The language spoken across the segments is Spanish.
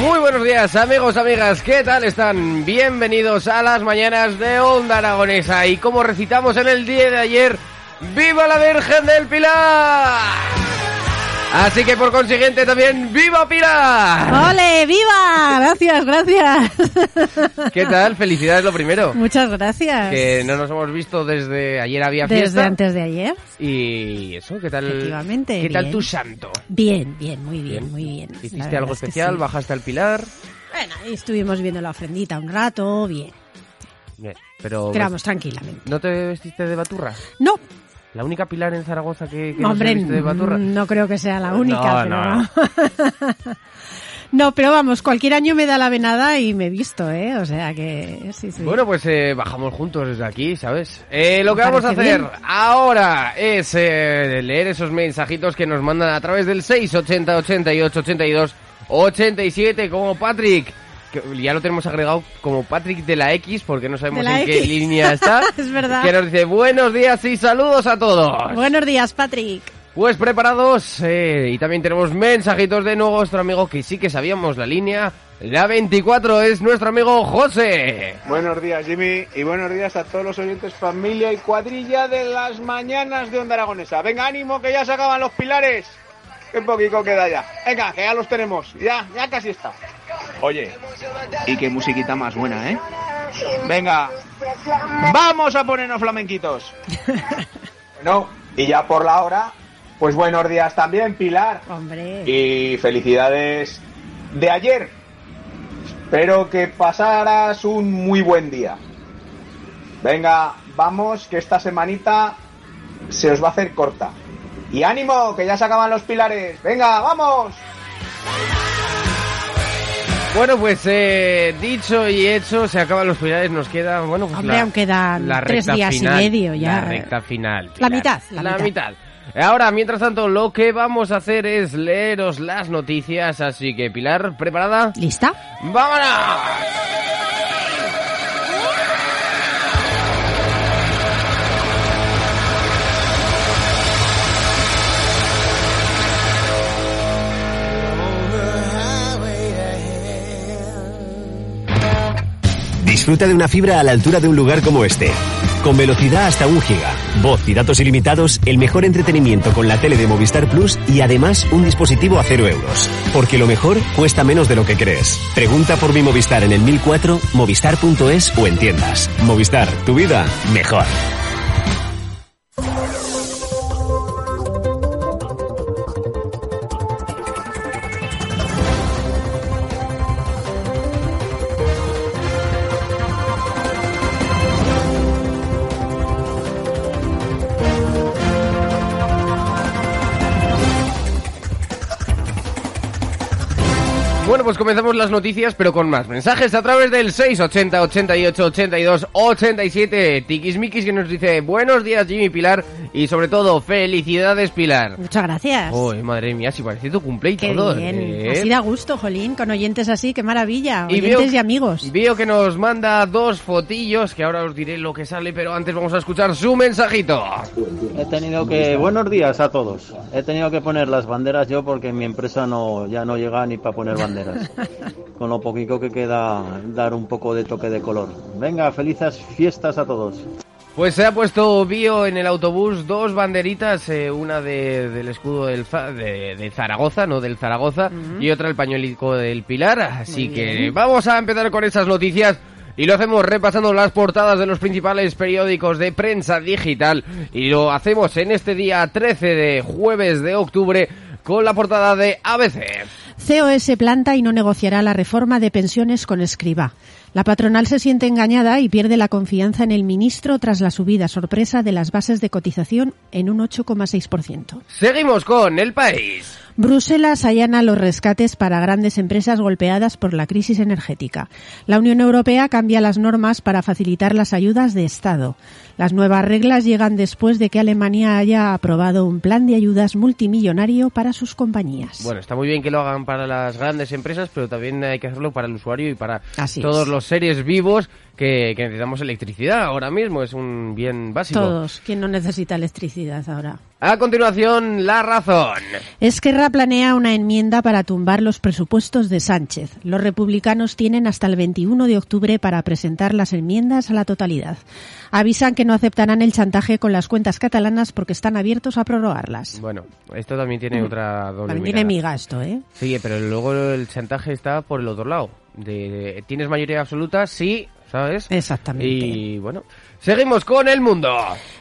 Muy buenos días amigos, amigas, ¿qué tal están? Bienvenidos a las mañanas de Onda Aragonesa y como recitamos en el día de ayer, ¡Viva la Virgen del Pilar! Así que por consiguiente también ¡Viva Pilar! ¡Ole! ¡Viva! Gracias, gracias. ¿Qué tal? Felicidades lo primero. Muchas gracias. Que no nos hemos visto desde ayer había fiesta. Desde antes de ayer. Y eso, ¿qué tal? Efectivamente. ¿Qué tal tu santo? Bien, bien, muy bien, muy bien. ¿Hiciste algo es que especial? sí. ¿Bajaste al Pilar? Bueno, ahí estuvimos viendo la ofrendita un rato, bien. Bien, pero... Pero vamos, tranquilamente. ¿No te vestiste de baturra? No, ¿La única Pilar en Zaragoza que, que no hombre, se viste de baturra? no creo que sea la única, No, pero... no, No, pero vamos, cualquier año me da la venada y me he visto, ¿eh? O sea que sí, sí. Bueno, pues eh, bajamos juntos desde aquí, ¿sabes? Eh, lo que vamos a hacer bien. ahora es eh, leer esos mensajitos que nos mandan a través del 680 88 82 87 como Patrick. Que ya lo tenemos agregado como Patrick de la X porque no sabemos en qué línea está. Es verdad. Que nos dice buenos días y saludos a todos. Buenos días, Patrick. Pues preparados eh, y también tenemos mensajitos de nuestro amigo que sí que sabíamos la línea. La 24 es nuestro amigo José. Buenos días, Jimmy, y buenos días a todos los oyentes, familia y cuadrilla de las mañanas de Onda Aragonesa. Venga, ánimo, que ya se acaban los pilares. Qué poquito queda ya. Venga, que ya los tenemos. Ya, ya casi está. Oye, y qué musiquita más buena, ¿eh? Venga, vamos a ponernos flamenquitos. Bueno, y ya por la hora, pues buenos días también, Pilar. Hombre. Y felicidades de ayer. Espero que pasaras un muy buen día. Venga, vamos, que esta semanita se os va a hacer corta. Y ánimo, que ya se acaban los pilares. Venga, vamos. Bueno, pues eh, dicho y hecho, se acaban los pilares, nos queda, bueno, pues Hombre, la, aún quedan la tres días y medio ya. La recta final. La mitad, la La, mitad. mitad. Ahora, mientras tanto, lo que vamos a hacer es leeros las noticias, así que Pilar, ¿preparada? ¿Lista? ¡Vámonos! Disfruta de una fibra a la altura de un lugar como este. Con velocidad hasta un giga, voz y datos ilimitados, el mejor entretenimiento con la tele de Movistar Plus y además un dispositivo a cero euros. Porque lo mejor cuesta menos de lo que crees. Pregunta por mi Movistar en el 1004, movistar.es o en tiendas. Movistar, tu vida mejor. Bueno, pues comenzamos las noticias, pero con más mensajes a través del 680 88 82 87. Tikismikis que nos dice buenos días Jimmy Pilar y sobre todo felicidades Pilar. Muchas gracias. Uy, madre mía, si parece tu cumple y Qué todo. bien. ¿eh? Así da gusto, Jolín, con oyentes así, qué maravilla. Y oyentes veo- y amigos. Veo que nos manda dos fotillos, que ahora os diré lo que sale, pero antes vamos a escuchar su mensajito. He tenido que, buenos días a todos. He tenido que poner las banderas yo porque en mi empresa no, ya no llega ni para poner banderas. Con lo poquito que queda dar un poco de toque de color. Venga, felices fiestas a todos. Pues se ha puesto Bio en el autobús dos banderitas, eh, una de- del escudo del de, de Zaragoza, no del Zaragoza, y otra el pañuelico del Pilar. Así que vamos a empezar con esas noticias. Y lo hacemos repasando las portadas de los principales periódicos de prensa digital. Y lo hacemos en este día 13 de jueves de octubre con la portada de ABC. COS planta y no negociará la reforma de pensiones con Escriba. La patronal se siente engañada y pierde la confianza en el ministro tras la subida sorpresa de las bases de cotización en un 8,6%. Seguimos con el país. Bruselas allana los rescates para grandes empresas golpeadas por la crisis energética. La Unión Europea cambia las normas para facilitar las ayudas de Estado. Las nuevas reglas llegan después de que Alemania haya aprobado un plan de ayudas multimillonario para sus compañías. Bueno, está muy bien que lo hagan para las grandes empresas, pero también hay que hacerlo para el usuario y para Así todos es. los seres vivos que, que necesitamos electricidad. Ahora mismo es un bien básico. Todos. ¿Quién no necesita electricidad ahora? A continuación, la razón. Esquerra planea una enmienda para tumbar los presupuestos de Sánchez. Los republicanos tienen hasta el 21 de octubre para presentar las enmiendas a la totalidad. Avisan que no aceptarán el chantaje con las cuentas catalanas porque están abiertos a prorrogarlas. Bueno, esto también tiene otra doble También mirada. tiene miga esto, ¿eh? Sí, pero luego el chantaje está por el otro lado. De, de- ¿Tienes mayoría absoluta? Sí, ¿sabes? Exactamente. Y bueno, seguimos con el mundo.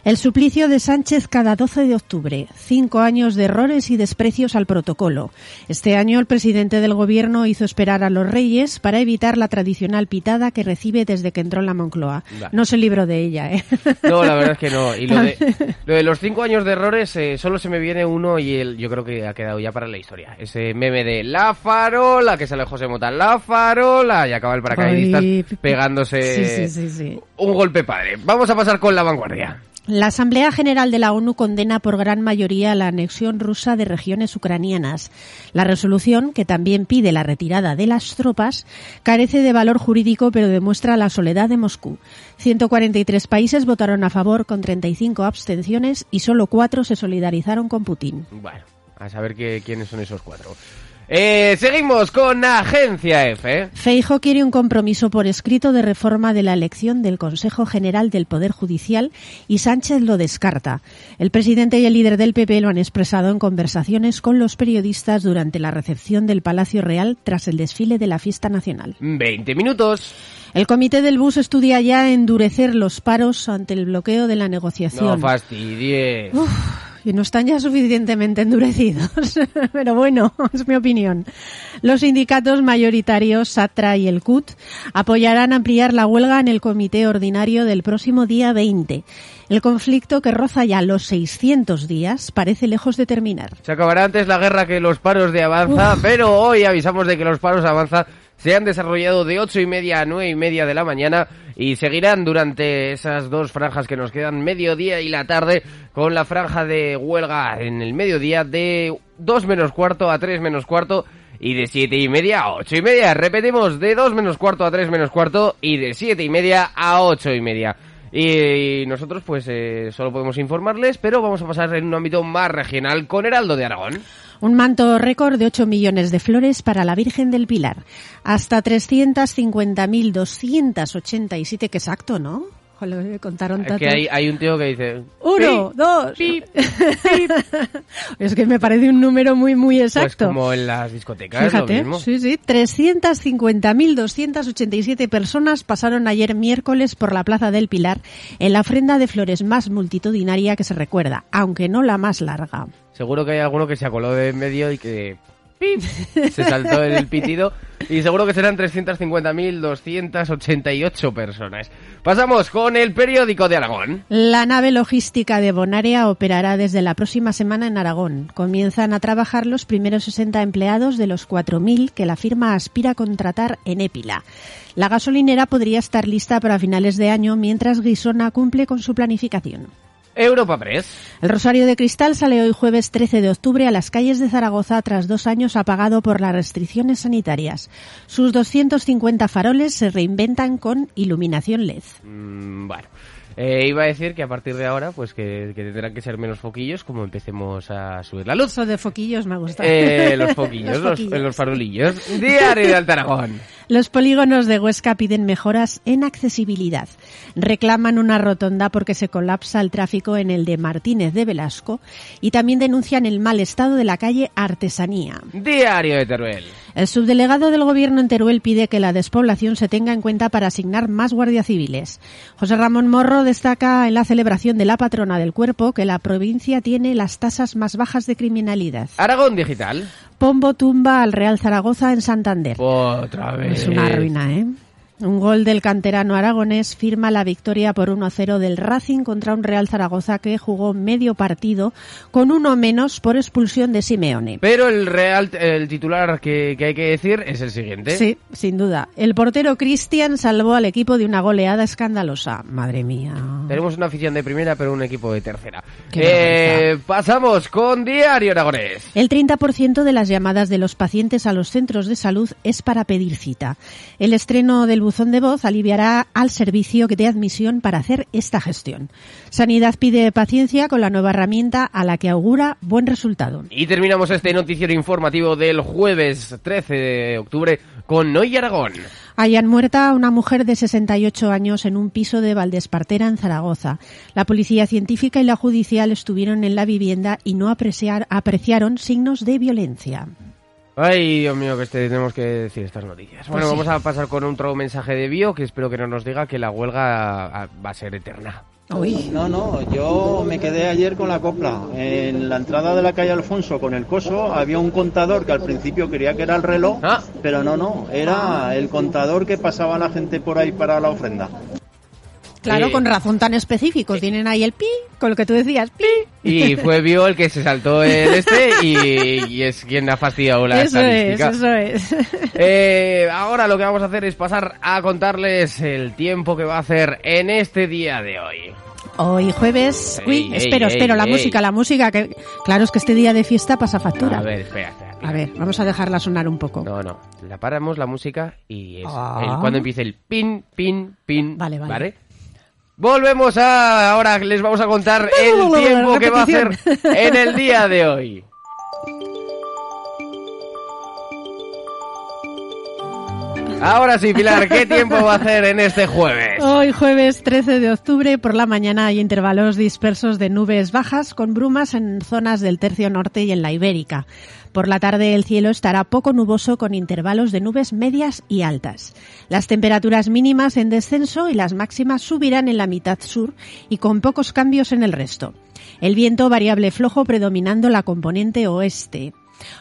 El suplicio de Sánchez cada 12 de octubre. Cinco años de errores y desprecios al protocolo. Este año el presidente del gobierno hizo esperar a los reyes para evitar la tradicional pitada que recibe desde que entró en la Moncloa. No se libró de ella, ¿eh? No, la verdad es que no. Y lo de, lo de los cinco años de errores, eh, solo se me viene uno y el, yo creo que ha quedado ya para la historia. Ese meme de la farola, que sale José Mota, la farola, y acaba el paracaidista Ay, pegándose sí, sí, sí. un golpe padre. Vamos a pasar con la vanguardia. La Asamblea General de la ONU condena por gran mayoría la anexión rusa de regiones ucranianas. La resolución, que también pide la retirada de las tropas, carece de valor jurídico pero demuestra la soledad de Moscú. 143 países votaron a favor con 35 abstenciones y solo cuatro se solidarizaron con Putin. Bueno, a saber qué- quiénes son esos cuatro. Eh, seguimos con Agencia F. Feijo quiere un compromiso por escrito de reforma de la elección del Consejo General del Poder Judicial y Sánchez lo descarta. El presidente y el líder del PP lo han expresado en conversaciones con los periodistas durante la recepción del Palacio Real tras el desfile de la fiesta nacional. 20 minutos. El comité del bus estudia ya endurecer los paros ante el bloqueo de la negociación. No fastidies. No están ya suficientemente endurecidos. Pero bueno, es mi opinión. Los sindicatos mayoritarios, SATRA y el CUT, apoyarán ampliar la huelga en el comité ordinario del próximo día 20. El conflicto, que roza ya los 600 días, parece lejos de terminar. Se acabará antes la guerra que los paros de Avanza, pero hoy avisamos de que los paros Avanza se han desarrollado de ocho y media a nueve y media de la mañana y seguirán durante esas dos franjas que nos quedan, mediodía y la tarde, con la franja de huelga en el mediodía de dos menos cuarto a tres menos cuarto y de siete y media a ocho y media. Repetimos, de dos menos cuarto a tres menos cuarto y de siete y media a ocho y media. Y nosotros pues eh, solo podemos informarles, pero vamos a pasar en un ámbito más regional con Heraldo de Aragón. Un manto récord de 8 millones de flores para la Virgen del Pilar. Hasta 350.287, que exacto, ¿no? Joder, contaron tanto. que hay, hay un tío que dice... Uno, dos. es que me parece un número muy, muy Pues exacto. como en las discotecas, lo Fíjate, mismo. sí, sí, 350.287 personas pasaron ayer miércoles por la Plaza del Pilar en la ofrenda de flores más multitudinaria que se recuerda, aunque no la más larga. Seguro que hay alguno que se acoló de en medio y que... ¡pip! Se saltó el pitido y seguro que serán 350.288 personas. Pasamos con el periódico de Aragón. La nave logística de Bonaria operará desde la próxima semana en Aragón. Comienzan a trabajar los primeros 60 empleados de los 4.000 que la firma aspira a contratar en Épila. La gasolinera podría estar lista para finales de año mientras Guisona cumple con su planificación. Europa Press. El Rosario de Cristal sale hoy jueves 13 de octubre a las calles de Zaragoza tras dos años apagado por las restricciones sanitarias. Sus 250 faroles se reinventan con iluminación LED. Mm, bueno. Eh, iba a decir que a partir de ahora, pues que, que tendrán que ser menos foquillos como empecemos a subir la luz. Eso de foquillos me gusta. Eh, los foquillos, Los los, foquillos. los farolillos. Diario de Alta Aragón. Los polígonos de Huesca piden mejoras en accesibilidad. Reclaman una rotonda porque se colapsa el tráfico en el de Martínez de Velasco y también denuncian el mal estado de la calle Artesanía. Diario de Teruel. El subdelegado del gobierno en Teruel pide que la despoblación se tenga en cuenta para asignar más guardias civiles. José Ramón Morro destaca en la celebración de la patrona del cuerpo que la provincia tiene las tasas más bajas de criminalidad. Aragón Digital. Pombo tumba al Real Zaragoza en Santander. Otra vez. Es una ruina, ¿eh? Un gol del canterano aragonés firma la victoria por 1-0 del Racing contra un Real Zaragoza que jugó medio partido con uno menos por expulsión de Simeone. Pero el Real, el titular que, que hay que decir es el siguiente. Sí, sin duda. El portero Cristian salvó al equipo de una goleada escandalosa. Madre mía. Tenemos una afición de primera, pero un equipo de tercera. Eh, pasamos con Diario Aragonés. El 30% de las llamadas de los pacientes a los centros de salud es para pedir cita. El estreno del buzón de voz aliviará al servicio de admisión para hacer esta gestión. Sanidad pide paciencia con la nueva herramienta a la que augura buen resultado. Y terminamos este noticiero informativo del jueves 13 de octubre con Noy Aragón. Hayan muerta una mujer de 68 años en un piso de Valdespartera en Zaragoza. La policía científica y la judicial estuvieron en la vivienda y no apreciar- apreciaron signos de violencia. Ay, Dios mío, que este- tenemos que decir estas noticias. Bueno, sí. vamos a pasar con otro mensaje de bio que espero que no nos diga que la huelga ah, va a ser eterna. Uy. No, no, yo me quedé ayer con la copla. En la entrada de la calle Alfonso con el coso había un contador que al principio quería que era el reloj, Ah. pero no, no, era el contador que pasaba la gente por ahí para la ofrenda. Claro, Eh, con razón tan específico. Tienen ahí el pi, con lo que tú decías, pi. Y fue Bio el que se saltó el este y, y es quien ha fastidiado la Eso es, eso es. Eh, ahora lo que vamos a hacer es pasar a contarles el tiempo que va a hacer en este día de hoy. Hoy jueves. Uy, ey, espero, ey, espero, la música, la música. que Claro, es que este día de fiesta pasa factura. A ver, espera, espera. A ver, vamos a dejarla sonar un poco. No, no. La paramos la música y es Ah. el- cuando empiece el pin, pin, pin. Vale, vale. Volvemos a. Ahora les vamos a contar el tiempo que va a hacer en el día de hoy. Ahora sí, Pilar, ¿qué tiempo va a hacer en este jueves? Hoy jueves 13 de octubre por la mañana hay intervalos dispersos de nubes bajas con brumas en zonas del tercio norte y en la ibérica. Por la tarde el cielo estará poco nuboso con intervalos de nubes medias y altas. Las temperaturas mínimas en descenso y las máximas subirán en la mitad sur y con pocos cambios en el resto. El viento variable flojo predominando la componente oeste.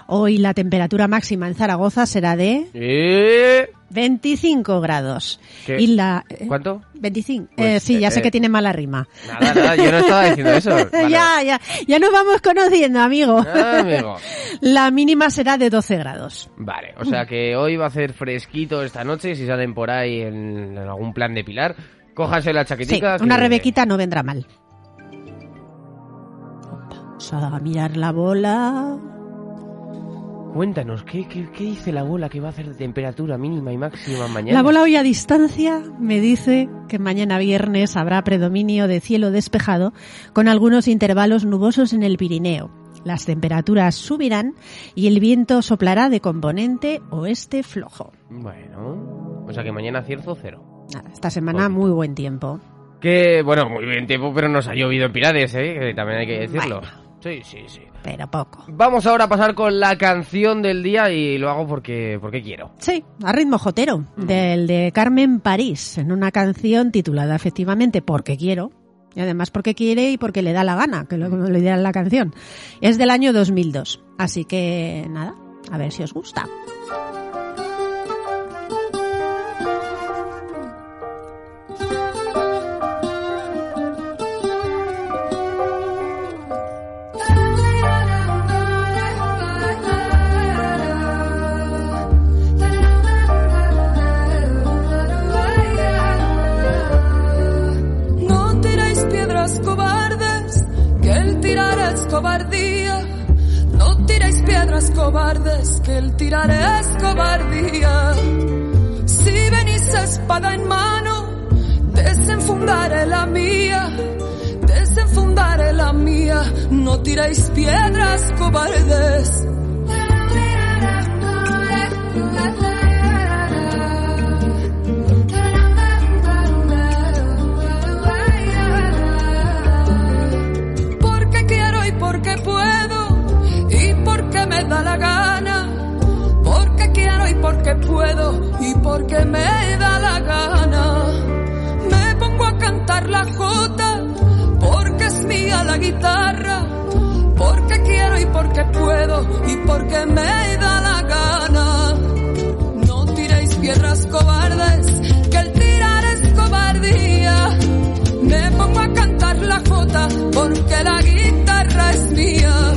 Hoy la temperatura máxima en Zaragoza será de Eh, 25 grados. ¿Qué? Y la eh, ¿Cuánto? 25. Pues, Eh, sí, ya eh, sé que tiene mala rima. Nada, nada, yo no estaba diciendo eso. Vale. ya, ya, ya nos vamos conociendo, amigo. Ah, amigo. La mínima será de 12 grados. Vale, o sea que hoy va a hacer fresquito esta noche. Si salen por ahí en, en algún plan de Pilar, cójanse la Sí, chaquetica. una que- rebequita no vendrá mal. Vamos a mirar la bola. Cuéntanos, ¿qué, qué, qué dice la bola que va a hacer de temperatura mínima y máxima mañana? La bola hoy a distancia me dice que mañana viernes habrá predominio de cielo despejado con algunos intervalos nubosos en el Pirineo. Las temperaturas subirán y el viento soplará de componente oeste flojo. Bueno, o sea que mañana cierzo cero. Nada, esta semana muy buen tiempo. Que, bueno, muy bien tiempo, pero nos ha llovido en Pilares, ¿eh? Que también hay que decirlo. Sí, sí, sí. Pero poco. Vamos ahora a pasar con la canción del día y lo hago porque, porque quiero. Sí, a ritmo jotero, del de Carmen París, en una canción titulada efectivamente Porque quiero, y además porque quiere y porque le da la gana, que lo le dirá la canción. Es del año 2002, así que nada, a ver si os gusta. Cobardes, que el tirar es cobardía. Si venís espada en mano, desenfundaré la mía, desenfundaré la mía. No tiréis piedras cobardes. puedo y porque me da la gana. Me pongo a cantar la jota porque es mía la guitarra, porque quiero y porque puedo y porque me da la gana. No tiréis piedras cobardes, que el tirar es cobardía. Me pongo a cantar la jota porque la guitarra es mía.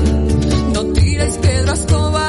No tiréis piedras cobardes.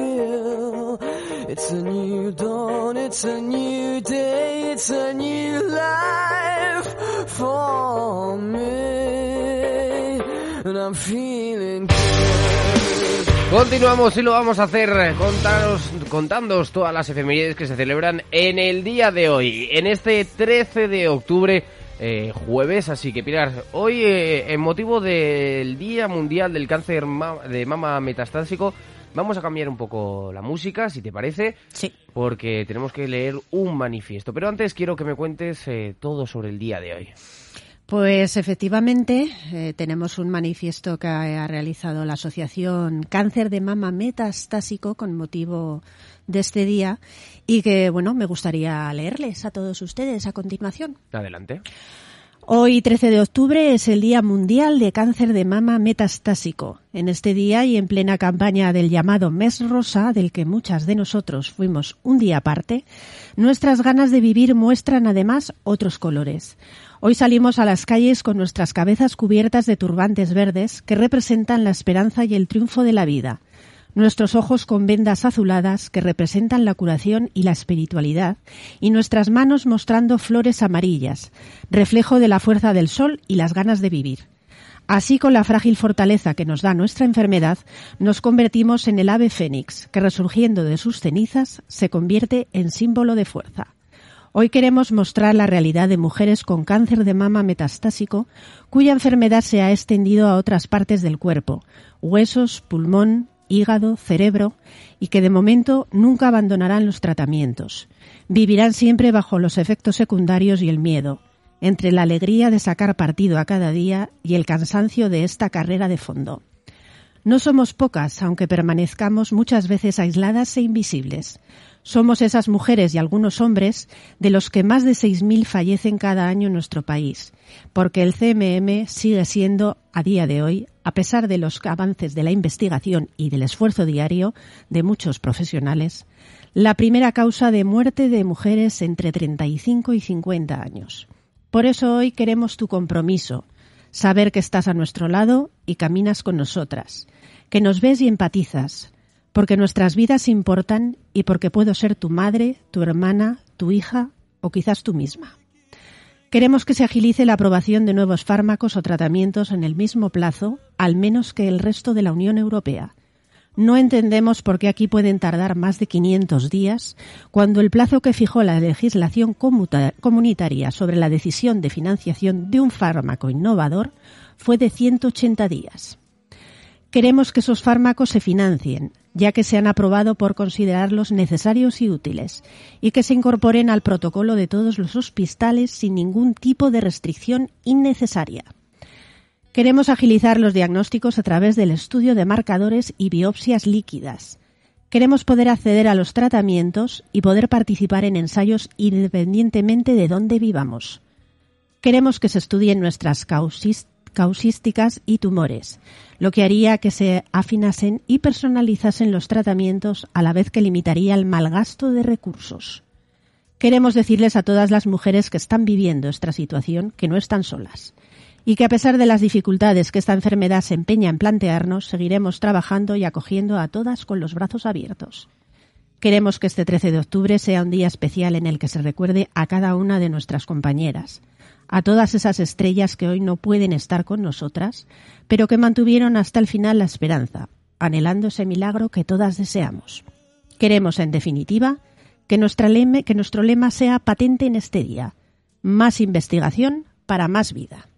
How I feel. It's a new dawn, it's a new day, it's a new life for me. And I'm feeling good. Continuamos y lo vamos a hacer eh, contaros, contándoos todas las efemérides que se celebran en el día de hoy, en este 13 de octubre, eh, jueves. Así que, Pilar, hoy, eh, en motivo del Día Mundial del Cáncer de Mama Metastásico, vamos a cambiar un poco la música, si te parece. Sí. Porque tenemos que leer un manifiesto. Pero antes quiero que me cuentes eh, todo sobre el día de hoy. Pues efectivamente eh, tenemos un manifiesto que ha realizado la Asociación Cáncer de Mama Metastásico con motivo de este día y que, bueno, me gustaría leerles a todos ustedes a continuación. Adelante. Hoy, 13 de octubre, es el Día Mundial de Cáncer de Mama Metastásico. En este día y en plena campaña del llamado Mes Rosa, del que muchas de nosotros fuimos un día aparte, nuestras ganas de vivir muestran además otros colores. Hoy salimos a las calles con nuestras cabezas cubiertas de turbantes verdes que representan la esperanza y el triunfo de la vida nuestros ojos con vendas azuladas que representan la curación y la espiritualidad, y nuestras manos mostrando flores amarillas, reflejo de la fuerza del sol y las ganas de vivir. Así, con la frágil fortaleza que nos da nuestra enfermedad, nos convertimos en el ave fénix, que resurgiendo de sus cenizas se convierte en símbolo de fuerza. Hoy queremos mostrar la realidad de mujeres con cáncer de mama metastásico cuya enfermedad se ha extendido a otras partes del cuerpo, huesos, pulmón, hígado, cerebro, y que de momento nunca abandonarán los tratamientos. Vivirán siempre bajo los efectos secundarios y el miedo, entre la alegría de sacar partido a cada día y el cansancio de esta carrera de fondo. No somos pocas, aunque permanezcamos muchas veces aisladas e invisibles. Somos esas mujeres y algunos hombres de los que más de 6.000 fallecen cada año en nuestro país, porque el CMM sigue siendo, a día de hoy, a pesar de los avances de la investigación y del esfuerzo diario de muchos profesionales, la primera causa de muerte de mujeres entre 35 y 50 años. Por eso hoy queremos tu compromiso, saber que estás a nuestro lado y caminas con nosotras, que nos ves y empatizas, porque nuestras vidas importan y porque puedo ser tu madre, tu hermana, tu hija o quizás tú misma. Queremos que se agilice la aprobación de nuevos fármacos o tratamientos en el mismo plazo, al menos que el resto de la Unión Europea. No entendemos por qué aquí pueden tardar más de 500 días cuando el plazo que fijó la legislación comunitaria sobre la decisión de financiación de un fármaco innovador fue de 180 días. Queremos que esos fármacos se financien, ya que se han aprobado por considerarlos necesarios y útiles, y que se incorporen al protocolo de todos los hospitales sin ningún tipo de restricción innecesaria. Queremos agilizar los diagnósticos a través del estudio de marcadores y biopsias líquidas. Queremos poder acceder a los tratamientos y poder participar en ensayos independientemente de dónde vivamos. Queremos que se estudien nuestras causis- causísticas y tumores, lo que haría que se afinasen y personalizasen los tratamientos a la vez que limitaría el mal gasto de recursos. Queremos decirles a todas las mujeres que están viviendo esta situación que no están solas y que a pesar de las dificultades que esta enfermedad se empeña en plantearnos, seguiremos trabajando y acogiendo a todas con los brazos abiertos. Queremos que este 13 de octubre sea un día especial en el que se recuerde a cada una de nuestras compañeras, a todas esas estrellas que hoy no pueden estar con nosotras, pero que mantuvieron hasta el final la esperanza, anhelando ese milagro que todas deseamos. Queremos, en definitiva, que, nuestro lema sea patente en este día. Más investigación para más vida.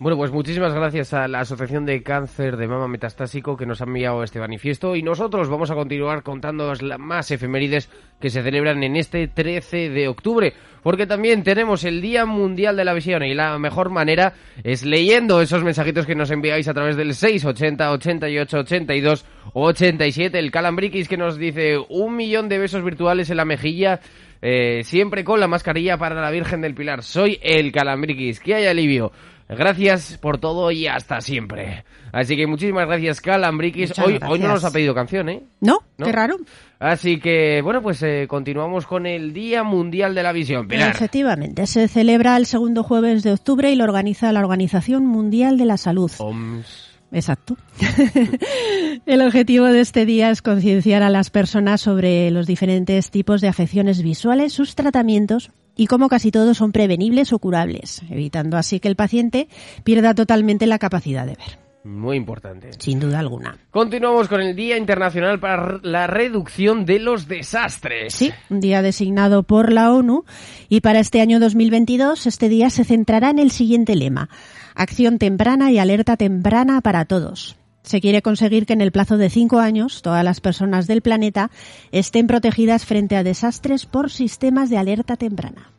Bueno, pues muchísimas gracias a la Asociación de Cáncer de Mama Metastásico que nos ha enviado este manifiesto y nosotros vamos a continuar contándoos las más efemérides que se celebran en este 13 de octubre, porque también tenemos el Día Mundial de la Visión y la mejor manera es leyendo esos mensajitos que nos enviáis a través del 680 88 82 o 87, el Calambriquis que nos dice un millón de besos virtuales en la mejilla eh, siempre con la mascarilla para la Virgen del Pilar. Soy el Calambriquis. Que haya alivio. Gracias por todo y hasta siempre. Así que muchísimas gracias, Calambriquis. Hoy, hoy no nos ha pedido canción, ¿eh? ¿No? ¿No? Qué raro. Así que, bueno, pues eh, continuamos con el Día Mundial de la Visión. Pilar. Efectivamente, se celebra el segundo jueves de octubre y lo organiza la Organización Mundial de la Salud. Oms. Exacto. El objetivo de este día es concienciar a las personas sobre los diferentes tipos de afecciones visuales, sus tratamientos y cómo casi todos son prevenibles o curables, evitando así que el paciente pierda totalmente la capacidad de ver, Muy importante. sin duda alguna. Continuamos con el Día Internacional para la Reducción de los Desastres. Sí, un día designado por la ONU y para este año 2022 este día se centrará en el siguiente lema: acción temprana y alerta temprana para todos. Se quiere conseguir que en el plazo de cinco años todas las personas del planeta estén protegidas frente a desastres por sistemas de alerta temprana.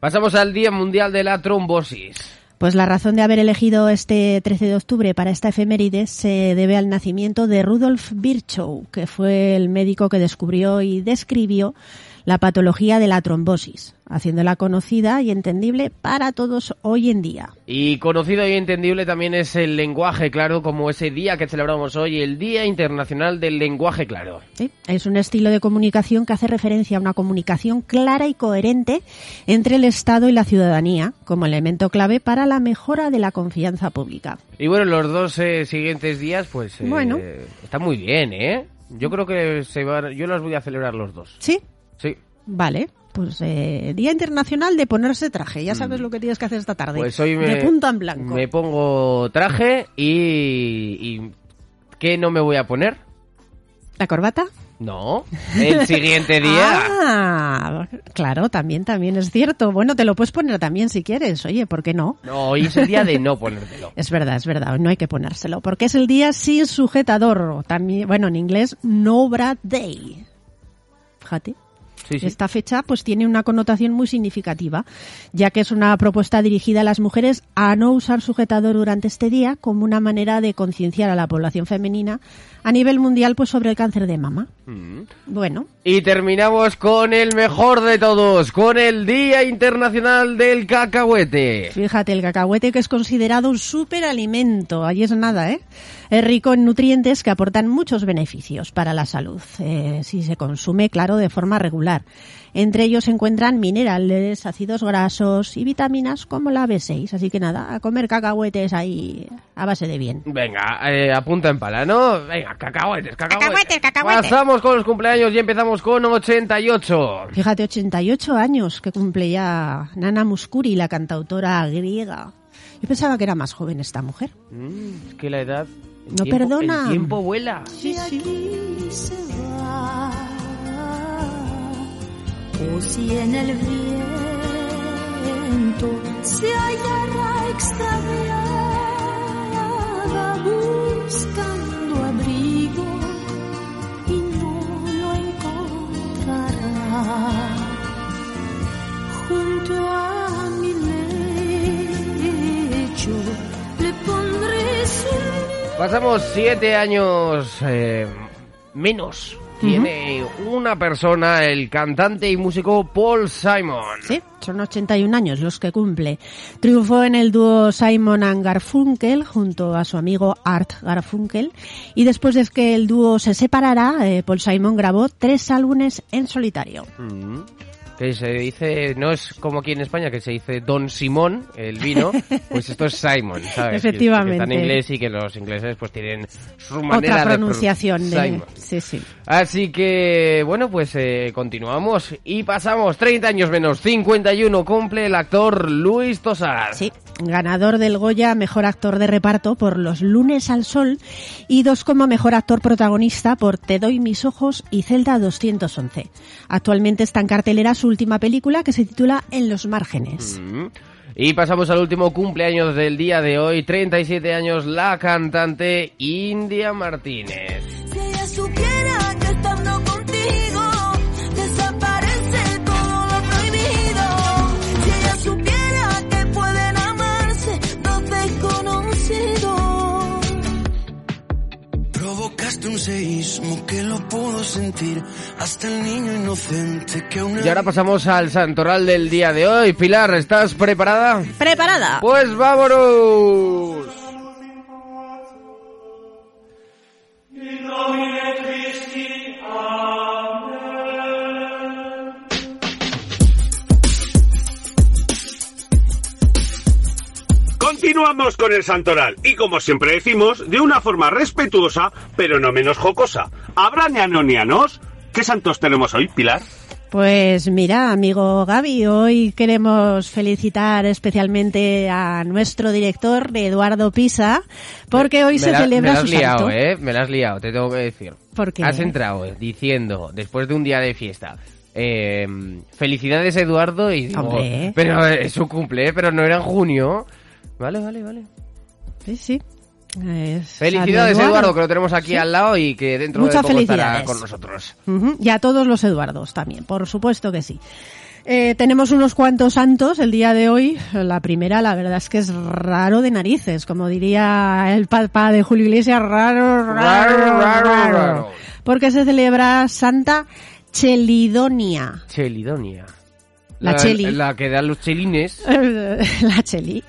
Pasamos al Día Mundial de la Trombosis. Pues la razón de haber elegido este 13 de octubre para esta efeméride se debe al nacimiento de Rudolf Virchow, que fue el médico que descubrió y describió la patología de la trombosis, haciéndola conocida y entendible para todos hoy en día. Y conocido y entendible también es el lenguaje claro, como ese día que celebramos hoy, el Día Internacional del Lenguaje Claro. ¿sí? Es un estilo de comunicación que hace referencia a una comunicación clara y coherente entre el Estado y la ciudadanía, como elemento clave para la mejora de la confianza pública. Y bueno, los dos eh, siguientes días, pues eh, Bueno. están muy bien, ¿eh? Yo creo que se van, yo los voy a celebrar los dos. ¿Sí? Sí. Vale, pues eh, Día Internacional de ponerse traje. Ya sabes lo que tienes que hacer esta tarde. Mm. Pues hoy me, de punta en blanco. me pongo traje y, y ¿qué no me voy a poner? ¿La corbata? No, el siguiente día. Ah, claro, también, también es cierto. Bueno, te lo puedes poner también si quieres. Oye, ¿por qué no? No, hoy es el día de no ponértelo. Es verdad, es verdad. No hay que ponérselo porque es el día sin sujetador. También, bueno, en inglés, no bra day. Fíjate. Sí, sí. Esta fecha pues tiene una connotación muy significativa, ya que es una propuesta dirigida a las mujeres a no usar sujetador durante este día como una manera de concienciar a la población femenina a nivel mundial pues sobre el cáncer de mama. Mm. Bueno, Y terminamos con el mejor de todos, con el Día Internacional del Cacahuete. fíjate, el cacahuete que es considerado un superalimento, ahí es nada, ¿eh? Es rico en nutrientes que aportan muchos beneficios para la salud, eh, si se consume, claro, de forma regular. Entre ellos se encuentran minerales, ácidos grasos y vitaminas como la B6. Así que nada, a comer cacahuetes ahí a base de bien. Venga, eh, apunta en pala, ¿no? Venga, cacahuetes, cacahuetes. Cacahuetes, cacahuetes. Pasamos con los cumpleaños y empezamos con 88. Fíjate, 88 años que cumple ya Nana Muscuri, la cantautora griega. Yo pensaba que era más joven esta mujer. Mm, es que la edad... El No tiempo- perdona. El tiempo vuela. Sí, sí. aquí se va, o si en el viento se hallará extraviada buscando abrigo y no lo encontrará junto a mi lecho le pondré su Pasamos siete años eh, menos. Tiene una persona, el cantante y músico Paul Simon. Sí, son 81 años los que cumple. Triunfó en el dúo Simon and Garfunkel junto a su amigo Art Garfunkel y después de que el dúo se separara, eh, Paul Simon grabó tres álbumes en solitario. Mm. Que se dice, no es como aquí en España que se dice Don Simón, el vino, pues esto es Simon, ¿sabes? Que- Efectivamente. Que está en inglés y que los ingleses pues tienen su manera Otra de pronunciación de... Simon. Sí, sí. Así que, bueno, pues eh, continuamos y pasamos 30 años menos, 51 cumple el actor Luis Tosar. Sí, ganador del Goya Mejor Actor de Reparto por Los Lunes al Sol y dos como Mejor Actor Protagonista por Te doy mis ojos y Celda 211. Actualmente está en cartelera su última película que se titula En los márgenes. Mm. Y pasamos al último cumpleaños del día de hoy, 37 años, la cantante India Martínez. Provocaste un seísmo que lo pudo sentir hasta el niño inocente que aún Y ahora pasamos al santoral del día de hoy. Pilar, ¿estás preparada? ¡Preparada! Pues vámonos. Con el santoral y como siempre decimos, de una forma respetuosa, pero no menos jocosa. ¿Habrá neanonianos? ¿Qué santos tenemos hoy, Pilar? Pues mira, amigo Gaby, hoy queremos felicitar especialmente a nuestro director, Eduardo Pisa, porque hoy Me se la- celebra me la su has liado, santo. ¿eh? Me la has liado, te tengo que decir. ¿Por qué? Has entrado eh, diciendo, después de un día de fiesta, eh, felicidades Eduardo y digo, Hombre. pero es su cumple, ¿eh? pero no era en junio. Vale, vale, vale. Sí, sí. Es Felicidades Eduardo, que lo tenemos aquí Sí. al lado y que dentro Muchas de poco estará felicidades. con nosotros. Y a todos los Eduardos también, por supuesto que sí. Eh, tenemos unos cuantos santos el día de hoy. La primera, la verdad es que es raro de narices, como diría el papá de Julio Iglesias, raro, raro, Raro, raro, raro. raro. Porque se celebra Santa Chelidonia. Chelidonia. La Cheli. La que dan los chelines. La Cheli.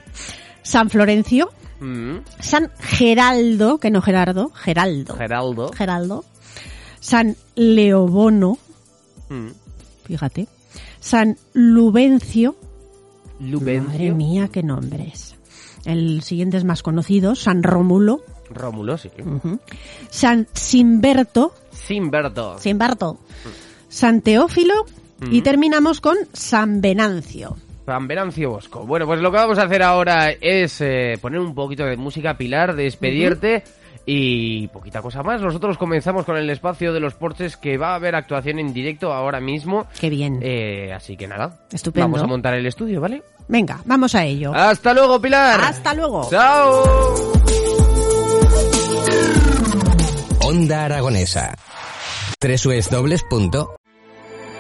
San Florencio. Mm, San Geraldo, que no Gerardo, Geraldo. Geraldo. Geraldo. San Leobono, Mm, fíjate. San Lubencio. Lubencio. Madre mía, qué nombres. El siguiente es más conocido, San Rómulo. Rómulo, sí. San Simberto. Simberto. Simberto. San Teófilo. Y Ujú. terminamos con San Venancio. San Venancio Bosco. Bueno, pues lo que vamos a hacer ahora es eh, poner un poquito de música, Pilar, despedirte y poquita cosa más. Nosotros comenzamos con el espacio de los porches que va a haber actuación en directo ahora mismo. Qué bien. Eh, así que nada. Estupendo. Vamos a montar el estudio, ¿vale? Venga, vamos a ello. Hasta luego, Pilar. Hasta luego. Chao. Onda Aragonesa.